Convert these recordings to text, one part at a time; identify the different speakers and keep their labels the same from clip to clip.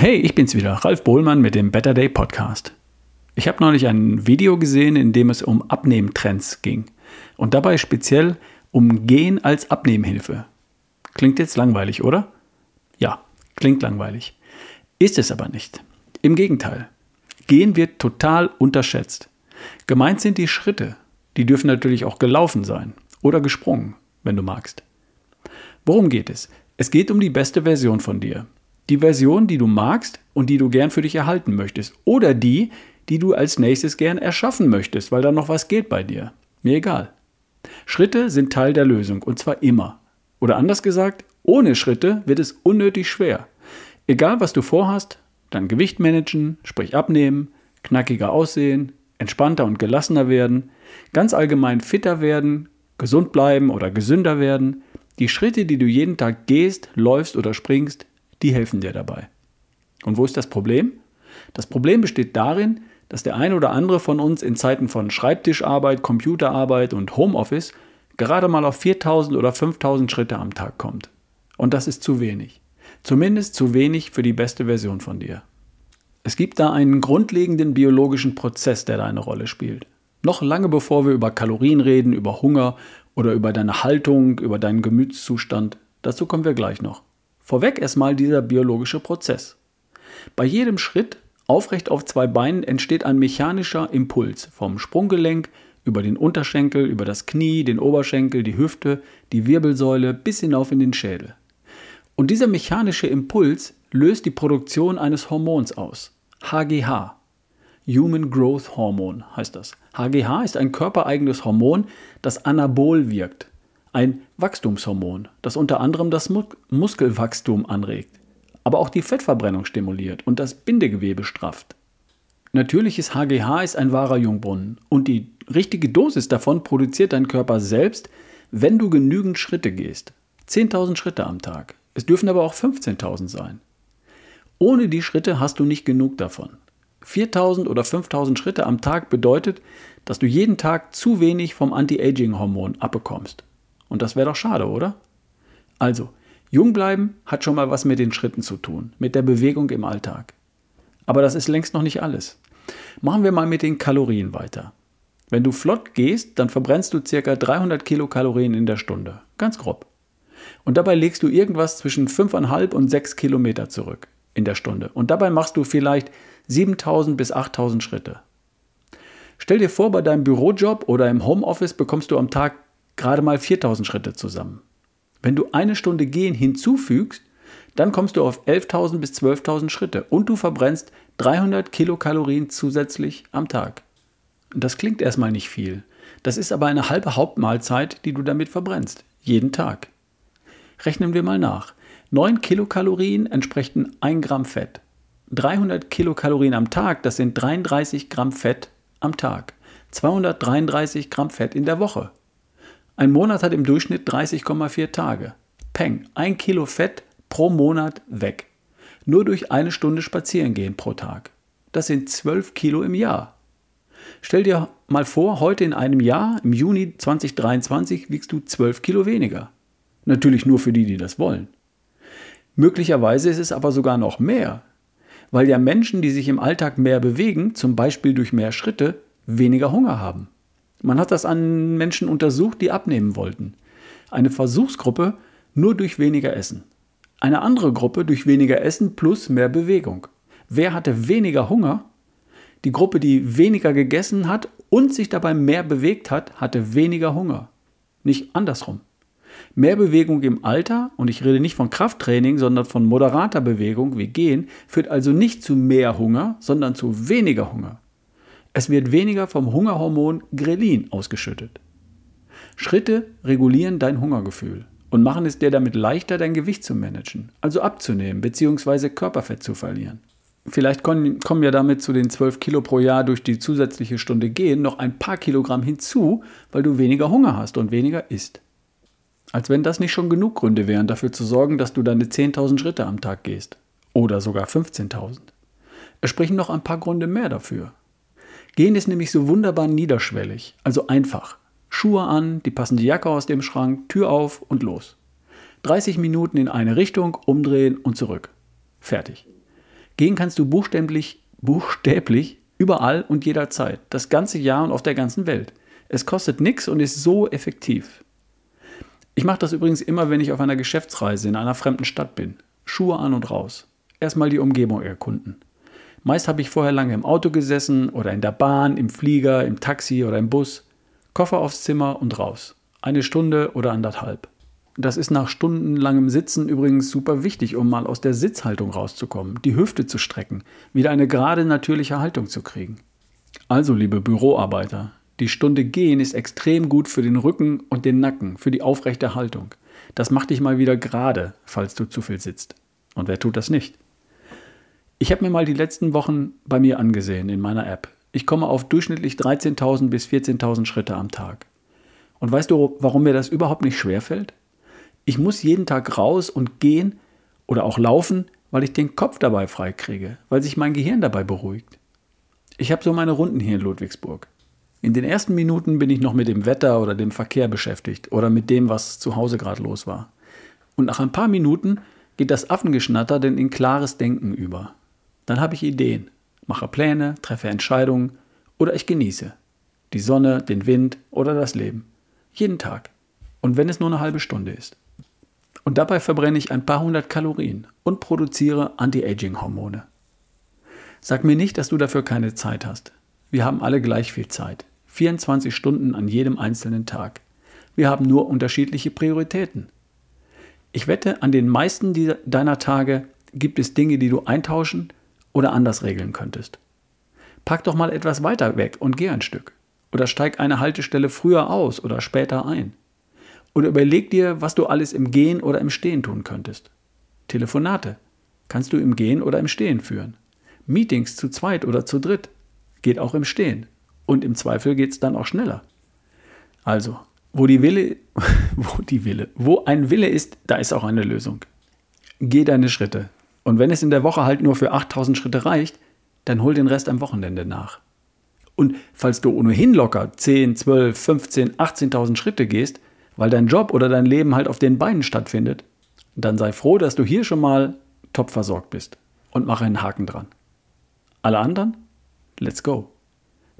Speaker 1: Hey, ich bin's wieder, Ralf Bohlmann mit dem Better Day Podcast. Ich habe neulich ein Video gesehen, in dem es um Abnehmtrends ging und dabei speziell um Gehen als Abnehmhilfe. Klingt jetzt langweilig, oder? Ja, klingt langweilig. Ist es aber nicht. Im Gegenteil. Gehen wird total unterschätzt. Gemeint sind die Schritte. Die dürfen natürlich auch gelaufen sein oder gesprungen, wenn du magst. Worum geht es? Es geht um die beste Version von dir. Die Version, die du magst und die du gern für dich erhalten möchtest. Oder die, die du als nächstes gern erschaffen möchtest, weil da noch was geht bei dir. Mir egal. Schritte sind Teil der Lösung und zwar immer. Oder anders gesagt, ohne Schritte wird es unnötig schwer. Egal was du vorhast, dein Gewicht managen, sprich abnehmen, knackiger aussehen, entspannter und gelassener werden, ganz allgemein fitter werden, gesund bleiben oder gesünder werden, die Schritte, die du jeden Tag gehst, läufst oder springst, die helfen dir dabei. Und wo ist das Problem? Das Problem besteht darin, dass der eine oder andere von uns in Zeiten von Schreibtischarbeit, Computerarbeit und Homeoffice gerade mal auf 4000 oder 5000 Schritte am Tag kommt. Und das ist zu wenig. Zumindest zu wenig für die beste Version von dir. Es gibt da einen grundlegenden biologischen Prozess, der da eine Rolle spielt. Noch lange bevor wir über Kalorien reden, über Hunger oder über deine Haltung, über deinen Gemütszustand, dazu kommen wir gleich noch. Vorweg erstmal dieser biologische Prozess. Bei jedem Schritt aufrecht auf zwei Beinen entsteht ein mechanischer Impuls vom Sprunggelenk über den Unterschenkel, über das Knie, den Oberschenkel, die Hüfte, die Wirbelsäule bis hinauf in den Schädel. Und dieser mechanische Impuls löst die Produktion eines Hormons aus. HGH. Human Growth Hormone heißt das. HGH ist ein körpereigenes Hormon, das anabol wirkt ein Wachstumshormon, das unter anderem das Muskelwachstum anregt, aber auch die Fettverbrennung stimuliert und das Bindegewebe strafft. Natürliches HGH ist ein wahrer Jungbrunnen und die richtige Dosis davon produziert dein Körper selbst, wenn du genügend Schritte gehst. 10.000 Schritte am Tag. Es dürfen aber auch 15.000 sein. Ohne die Schritte hast du nicht genug davon. 4.000 oder 5.000 Schritte am Tag bedeutet, dass du jeden Tag zu wenig vom Anti-Aging-Hormon abbekommst. Und das wäre doch schade, oder? Also, jung bleiben hat schon mal was mit den Schritten zu tun, mit der Bewegung im Alltag. Aber das ist längst noch nicht alles. Machen wir mal mit den Kalorien weiter. Wenn du flott gehst, dann verbrennst du ca. 300 Kilokalorien in der Stunde. Ganz grob. Und dabei legst du irgendwas zwischen 5,5 und 6 Kilometer zurück in der Stunde. Und dabei machst du vielleicht 7000 bis 8000 Schritte. Stell dir vor, bei deinem Bürojob oder im Homeoffice bekommst du am Tag gerade mal 4000 Schritte zusammen. Wenn du eine Stunde Gehen hinzufügst, dann kommst du auf 11.000 bis 12.000 Schritte und du verbrennst 300 Kilokalorien zusätzlich am Tag. Das klingt erstmal nicht viel. Das ist aber eine halbe Hauptmahlzeit, die du damit verbrennst. Jeden Tag. Rechnen wir mal nach. 9 Kilokalorien entsprechen 1 Gramm Fett. 300 Kilokalorien am Tag, das sind 33 Gramm Fett am Tag. 233 Gramm Fett in der Woche. Ein Monat hat im Durchschnitt 30,4 Tage. Peng, ein Kilo Fett pro Monat weg. Nur durch eine Stunde spazieren gehen pro Tag. Das sind 12 Kilo im Jahr. Stell dir mal vor, heute in einem Jahr, im Juni 2023, wiegst du 12 Kilo weniger. Natürlich nur für die, die das wollen. Möglicherweise ist es aber sogar noch mehr, weil ja Menschen, die sich im Alltag mehr bewegen, zum Beispiel durch mehr Schritte, weniger Hunger haben. Man hat das an Menschen untersucht, die abnehmen wollten. Eine Versuchsgruppe nur durch weniger Essen. Eine andere Gruppe durch weniger Essen plus mehr Bewegung. Wer hatte weniger Hunger? Die Gruppe, die weniger gegessen hat und sich dabei mehr bewegt hat, hatte weniger Hunger. Nicht andersrum. Mehr Bewegung im Alter, und ich rede nicht von Krafttraining, sondern von moderater Bewegung wie Gehen, führt also nicht zu mehr Hunger, sondern zu weniger Hunger. Es wird weniger vom Hungerhormon Grelin ausgeschüttet. Schritte regulieren dein Hungergefühl und machen es dir damit leichter, dein Gewicht zu managen, also abzunehmen bzw. Körperfett zu verlieren. Vielleicht kommen ja damit zu den 12 Kilo pro Jahr durch die zusätzliche Stunde Gehen noch ein paar Kilogramm hinzu, weil du weniger Hunger hast und weniger isst. Als wenn das nicht schon genug Gründe wären, dafür zu sorgen, dass du deine 10.000 Schritte am Tag gehst. Oder sogar 15.000. Es sprechen noch ein paar Gründe mehr dafür. Gehen ist nämlich so wunderbar niederschwellig, also einfach. Schuhe an, die passende Jacke aus dem Schrank, Tür auf und los. 30 Minuten in eine Richtung, umdrehen und zurück. Fertig. Gehen kannst du buchstäblich, buchstäblich überall und jederzeit, das ganze Jahr und auf der ganzen Welt. Es kostet nichts und ist so effektiv. Ich mache das übrigens immer, wenn ich auf einer Geschäftsreise in einer fremden Stadt bin. Schuhe an und raus. Erstmal die Umgebung erkunden. Meist habe ich vorher lange im Auto gesessen oder in der Bahn, im Flieger, im Taxi oder im Bus. Koffer aufs Zimmer und raus. Eine Stunde oder anderthalb. Das ist nach stundenlangem Sitzen übrigens super wichtig, um mal aus der Sitzhaltung rauszukommen, die Hüfte zu strecken, wieder eine gerade natürliche Haltung zu kriegen. Also, liebe Büroarbeiter, die Stunde gehen ist extrem gut für den Rücken und den Nacken, für die aufrechte Haltung. Das macht dich mal wieder gerade, falls du zu viel sitzt. Und wer tut das nicht? Ich habe mir mal die letzten Wochen bei mir angesehen in meiner App. Ich komme auf durchschnittlich 13.000 bis 14.000 Schritte am Tag. Und weißt du, warum mir das überhaupt nicht schwerfällt? Ich muss jeden Tag raus und gehen oder auch laufen, weil ich den Kopf dabei freikriege, weil sich mein Gehirn dabei beruhigt. Ich habe so meine Runden hier in Ludwigsburg. In den ersten Minuten bin ich noch mit dem Wetter oder dem Verkehr beschäftigt oder mit dem, was zu Hause gerade los war. Und nach ein paar Minuten geht das Affengeschnatter denn in klares Denken über. Dann habe ich Ideen, mache Pläne, treffe Entscheidungen oder ich genieße. Die Sonne, den Wind oder das Leben. Jeden Tag. Und wenn es nur eine halbe Stunde ist. Und dabei verbrenne ich ein paar hundert Kalorien und produziere Anti-Aging-Hormone. Sag mir nicht, dass du dafür keine Zeit hast. Wir haben alle gleich viel Zeit. 24 Stunden an jedem einzelnen Tag. Wir haben nur unterschiedliche Prioritäten. Ich wette, an den meisten deiner Tage gibt es Dinge, die du eintauschen oder anders regeln könntest. Pack doch mal etwas weiter weg und geh ein Stück. Oder steig eine Haltestelle früher aus oder später ein. Oder überleg dir, was du alles im Gehen oder im Stehen tun könntest. Telefonate kannst du im Gehen oder im Stehen führen. Meetings zu zweit oder zu dritt geht auch im Stehen. Und im Zweifel geht es dann auch schneller. Also, wo die Wille, wo die Wille, wo ein Wille ist, da ist auch eine Lösung. Geh deine Schritte. Und wenn es in der Woche halt nur für 8000 Schritte reicht, dann hol den Rest am Wochenende nach. Und falls du ohnehin locker 10, 12, 15, 18.000 Schritte gehst, weil dein Job oder dein Leben halt auf den Beinen stattfindet, dann sei froh, dass du hier schon mal top versorgt bist und mache einen Haken dran. Alle anderen? Let's go.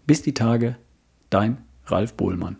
Speaker 1: Bis die Tage, dein Ralf Bohlmann.